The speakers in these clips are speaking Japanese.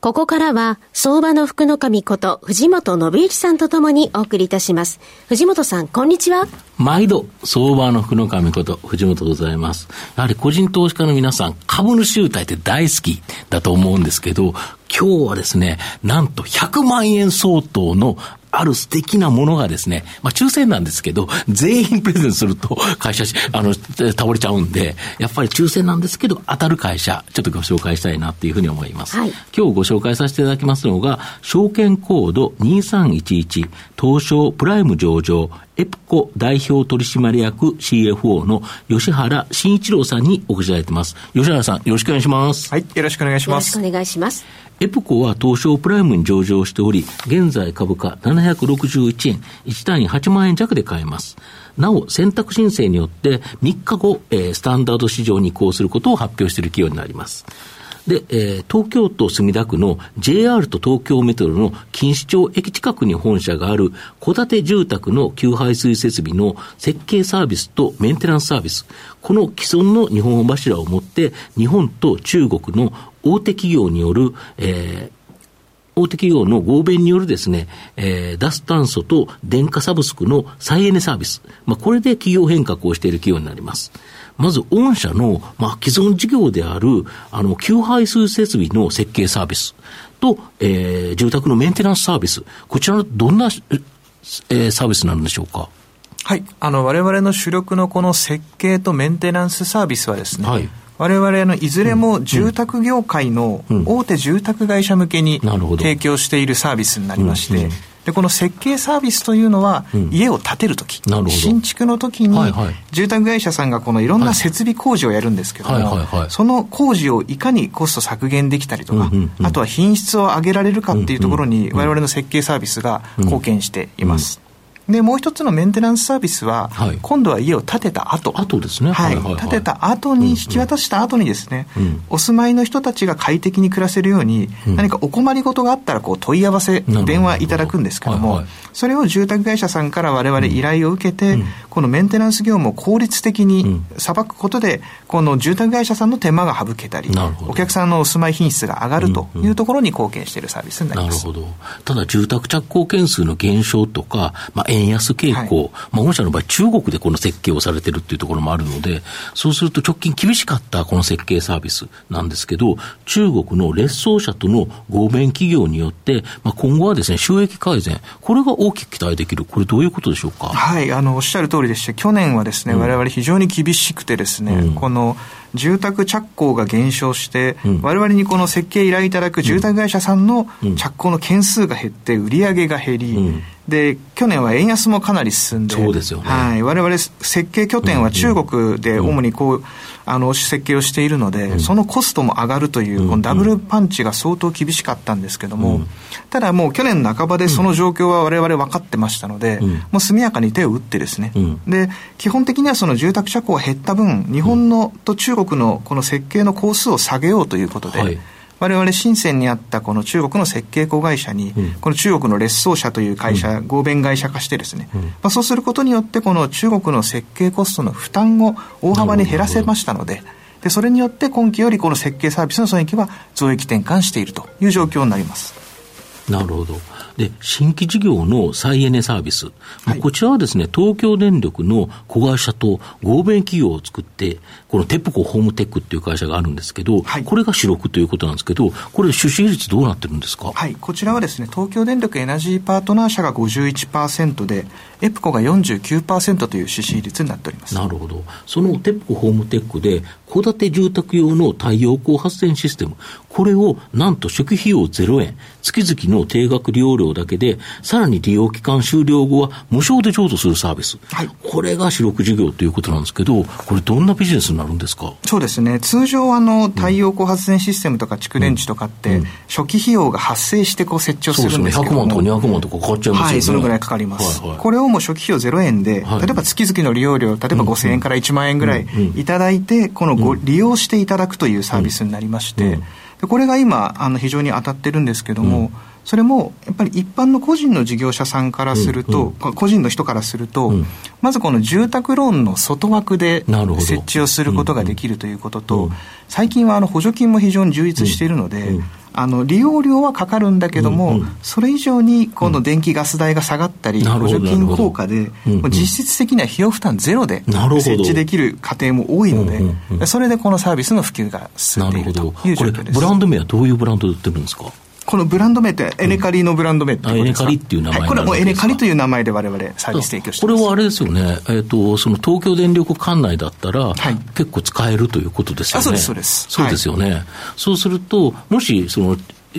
ここからは、相場の福の神こと、藤本信之さんとともにお送りいたします。藤本さん、こんにちは。毎度、相場の福の神こと、藤本ございます。やはり個人投資家の皆さん、株主優待って大好きだと思うんですけど、今日はですね、なんと100万円相当のある素敵なものがですね、まあ抽選なんですけど、全員プレゼントすると会社、あの、倒れちゃうんで、やっぱり抽選なんですけど、当たる会社、ちょっとご紹介したいなっていうふうに思います。はい、今日ご紹介させていただきますのが、証券コード2311、東証プライム上場、エプコ代表取締役 CFO の吉原慎一郎さんにお越しいただいてます。吉原さん、よろしくお願いします。はい、よろしくお願いします。よろしくお願いします。エプコは東証プライムに上場しており、現在株価761円、1単位8万円弱で買えます。なお、選択申請によって3日後、えー、スタンダード市場に移行することを発表している企業になります。で、えー、東京都墨田区の JR と東京メトロの錦糸町駅近くに本社がある戸建て住宅の給排水設備の設計サービスとメンテナンスサービス、この既存の日本柱をもって、日本と中国の大手企業による、えー大手企業の合弁によるですね、えー、脱炭素と電化サブスクの再エネサービス。まあ、これで企業変革をしている企業になります。まず、御社の、まあ、既存事業である、あの、給排水設備の設計サービスと、えー、住宅のメンテナンスサービス。こちら、どんな、えー、サービスなんでしょうか？はい。あの、我々の主力のこの設計とメンテナンスサービスはですね、はい我々のいずれも住宅業界の大手住宅会社向けに提供しているサービスになりまして、でこの設計サービスというのは、家を建てるとき、新築のときに、住宅会社さんがこのいろんな設備工事をやるんですけども、その工事をいかにコスト削減できたりとか、あとは品質を上げられるかっていうところに、我々の設計サービスが貢献しています。で、もう一つのメンテナンスサービスは、はい、今度は家を建てた後。後ですね。はい。建てた後に、引き渡した後にですね、うん、お住まいの人たちが快適に暮らせるように、うん、何かお困りごとがあったら、こう問い合わせ、電話いただくんですけども、はいはい、それを住宅会社さんから我々依頼を受けて、うん、このメンテナンス業務を効率的にさばくことで、この住宅会社さんの手間が省けたり、お客さんのお住まい品質が上がるというところに貢献しているサービスになります。なるほど。ただ、住宅着工件数の減少とか、まあ、円安傾向、はいまあ、御社の場合、中国でこの設計をされてるっていうところもあるので、そうすると直近厳しかったこの設計サービスなんですけど、中国の劣走者との合弁企業によって、まあ、今後はですね、収益改善、これが大きく期待できる、これどういうことでしょうか？はい、あの、おっしゃる通りでして、去年はですね、われわれ非常に厳しくてですね、うん、この、住宅着工が減少して、われわれにこの設計依頼いただく住宅会社さんの着工の件数が減って、売り上げが減り、うん。で去年は円安もかなり進んで、そうですよね、はい、我々設計拠点は中国で主にこう、あの設計をしているので、うん、そのコストも上がるという、このダブルパンチが相当厳しかったんですけども、うん、ただもう去年半ばでその状況は我々分かってましたので、うん、もう速やかに手を打ってですね、で基本的にはその住宅車庫が減った分、日本のと中国のこの設計の工数を下げようということで、はい。我々深センにあったこの中国の設計子会社に、この中国の劣走社という会社、合弁会社化してですね、まあ、そうすることによってこの中国の設計コストの負担を大幅に減らせましたので、でそれによって今期よりこの設計サービスの損益は増益転換しているという状況になります。なるほど。で、新規事業の再エネサービス。はい、こちらはですね、東京電力の子会社と合弁企業を作って、このテップコホームテックっていう会社があるんですけど、はい、これが主力ということなんですけど、これ出資率どうなってるんですか？はい、こちらはですね、東京電力エナジーパートナー社が51%で、エプコが49%という出資率になっております。なるほど。そのテップコホームテックで、戸建て住宅用の太陽光発電システム、これをなんと初期費用0円、月々の定額利用料だけで、さらに利用期間終了後は無償で譲渡するサービス。はい、これが主力事業ということなんですけど、これどんなビジネスになるんですか？そうですね。通常あの、太陽光発電システムとか蓄電池とかって、うん、初期費用が発生してこう設置をするんですけども。そうですね。100万とか200万とかかかっちゃいますよね。はい、そのぐらいかかります。はいはい、これをもう初期費用0円で、はい、例えば月々の利用料、例えば5000円から1万円ぐらいいただいて、このご、利用していただくというサービスになりまして、でこれが今あの非常に当たってるんですけども、それもやっぱり一般の個人の事業者さんからすると、うんうん、個人の人からすると、うん、まずこの住宅ローンの外枠で設置をすることができるということと、うんうん、最近はあの補助金も非常に充実しているので、うんうん、あの利用料はかかるんだけども、うんうん、それ以上に今度電気ガス代が下がったり、補助金効果で、実質的には費用負担ゼロで設置できる家庭も多いので、うんうんうん、それでこのサービスの普及が進んでいるという状況です。ブランド名はどういうブランドで売ってるんですか？このブランド名って、エネカリのブランド名ってエネカリっていう名前、はい、これはもうエネカリという名前でわれわれサービス提供してこれはあれですよね、えーと、その東京電力管内だったら、はい、結構使えるということですよね。そうです、そうです。そうですよね。はい、そうすると、もし、その、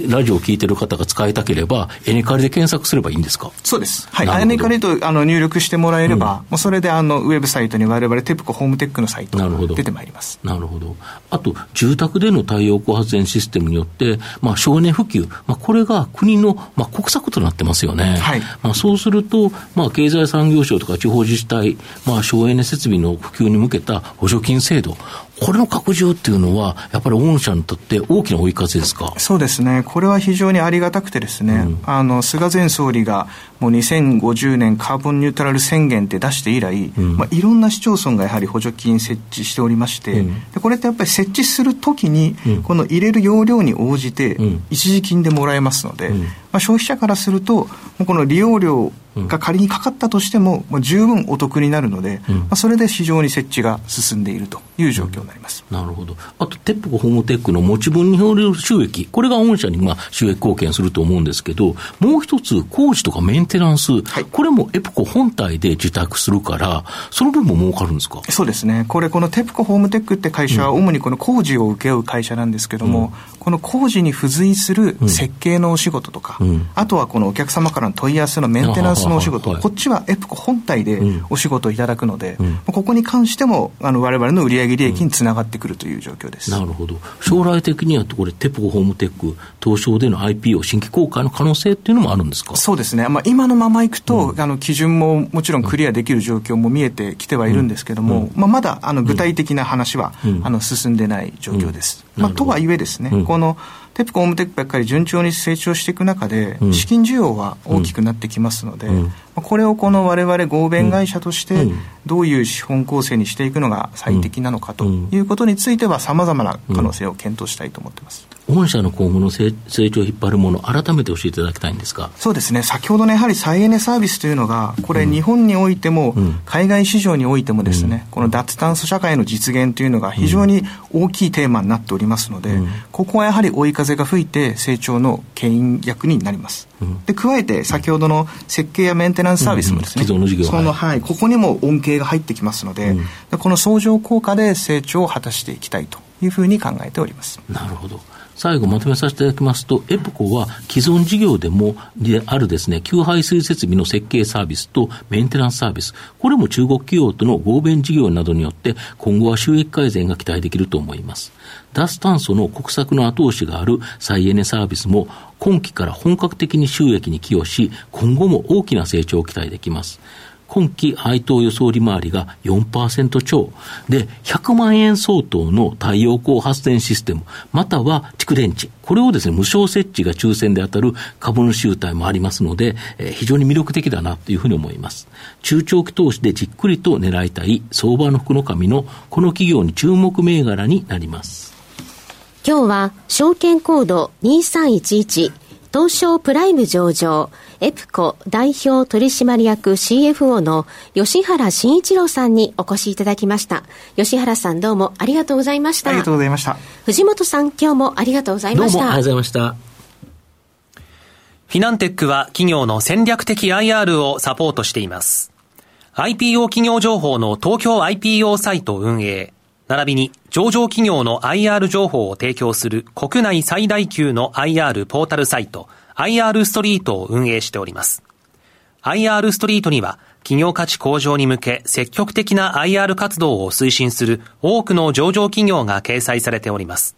ラジオを聞いてる方が使いたければ、エネカリで検索すればいいんですか？そうです。はい。エネカリとあの入力してもらえれば、うん、もうそれであのウェブサイトに我々テプコホームテックのサイト出てまいります。なるほど。あと、住宅での太陽光発電システムによって、まあ、省エネ普及、まあ、これが国の、まあ、国策となってますよね。はい。まあ、そうすると、まあ、経済産業省とか地方自治体、まあ、省エネ設備の普及に向けた補助金制度、これの拡充っていうのは、やっぱり御社にとって大きな追い風ですか？そうですね、これは非常にありがたくてですね、うん、あの菅前総理がもう2050年カーボンニュートラル宣言って出して以来、うん、まあ、いろんな市町村がやはり補助金設置しておりまして、うん、でこれってやっぱり設置するときに、この入れる容量に応じて、一時金でもらえますので、まあ、消費者からすると、この利用料が仮にかかったとしても、もう十分お得になるので、うん、まあ、それで非常に設置が進んでいるという状況になります、うん、なるほど、あと、テップコホームテックの持ち分による収益、これが御社にまあ収益貢献すると思うんですけど、もう一つ、工事とかメンテナンス、はい、これもエプコ本体で受託するから、その分も儲かるんですか？そうですね、これ、このテプコホームテックって会社は、主にこの工事を請け負う会社なんですけども、うん、この工事に付随する設計のお仕事とか、あとはこのお客様からの問い合わせのメンテナンスのお仕事、こっちはエプコ本体でお仕事をいただくので、うん、ここに関してもあの我々の売上利益につながってくるという状況です、うん、なるほど、将来的にはこれ、テプコホームテック、東証での IPO 新規公開の可能性っていうのもあるんですか？そうですね、まあ、今のままいくと、うん、あの基準ももちろんクリアできる状況も見えてきてはいるんですけども、まあ、まだあの具体的な話は、あの進んでない状況です。まあ、とはいえですね、このテプコ、オームテックばっかり順調に成長していく中で、資金需要は大きくなってきますので、これをこの我々合弁会社として、どういう資本構成にしていくのが最適なのかということについては、さまざまな可能性を検討したいと思ってます。御社の今後の成長を引っ張るもの、改めて教えていただきたいんですかそうですね、先ほどのやはり再エネサービスというのが、これ、日本においても、海外市場においてもですね、この脱炭素社会の実現というのが非常に大きいテーマになっておりますので、ここはやはり追い風が吹いて、成長の牽引役になります。で加えて、先ほどの設計やメンテナンスサービスもですね、既存の事業その、はい、ここにも恩恵が入ってきますので、この相乗効果で成長を果たしていきたいというふうに考えております。なるほど。最後まとめさせていただきますと、エプコは既存事業でも、であるですね、給排水設備の設計サービスとメンテナンスサービス、これも中国企業との合弁事業などによって、今後は収益改善が期待できると思います。脱炭素の国策の後押しがある再エネサービスも、今期から本格的に収益に寄与し、今後も大きな成長を期待できます。今期配当予想利回りが4%超で、100万円相当の太陽光発電システム、または蓄電池、これをですね、無償設置が抽選で当たる株主優待もありますので、えー、非常に魅力的だなというふうに思います。中長期投資でじっくりと狙いたい相場の福の神のこの企業に注目銘柄になります。今日は証券コード2311東証プライム上場エプコ代表取締役 CFO の吉原慎一郎さんにお越しいただきました。吉原さんどうもありがとうございました。ありがとうございました。藤本さん今日もありがとうございました。どうもありがとうございました。フィナンテックは企業の戦略的 IR をサポートしています。IPO 企業情報の東京 IPO サイト運営、並びに上場企業の IR 情報を提供する国内最大級の IR ポータルサイト IR ストリートを運営しております。IR ストリートには企業価値向上に向け積極的な IR 活動を推進する多くの上場企業が掲載されております。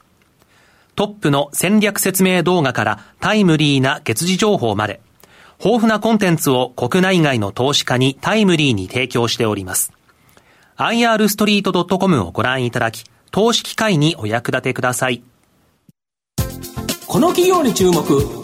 トップの戦略説明動画からタイムリーな月次情報まで、豊富なコンテンツを国内外の投資家にタイムリーに提供しております。irstreet.com をご覧いただき、投資機会にお役立てください。この企業に注目、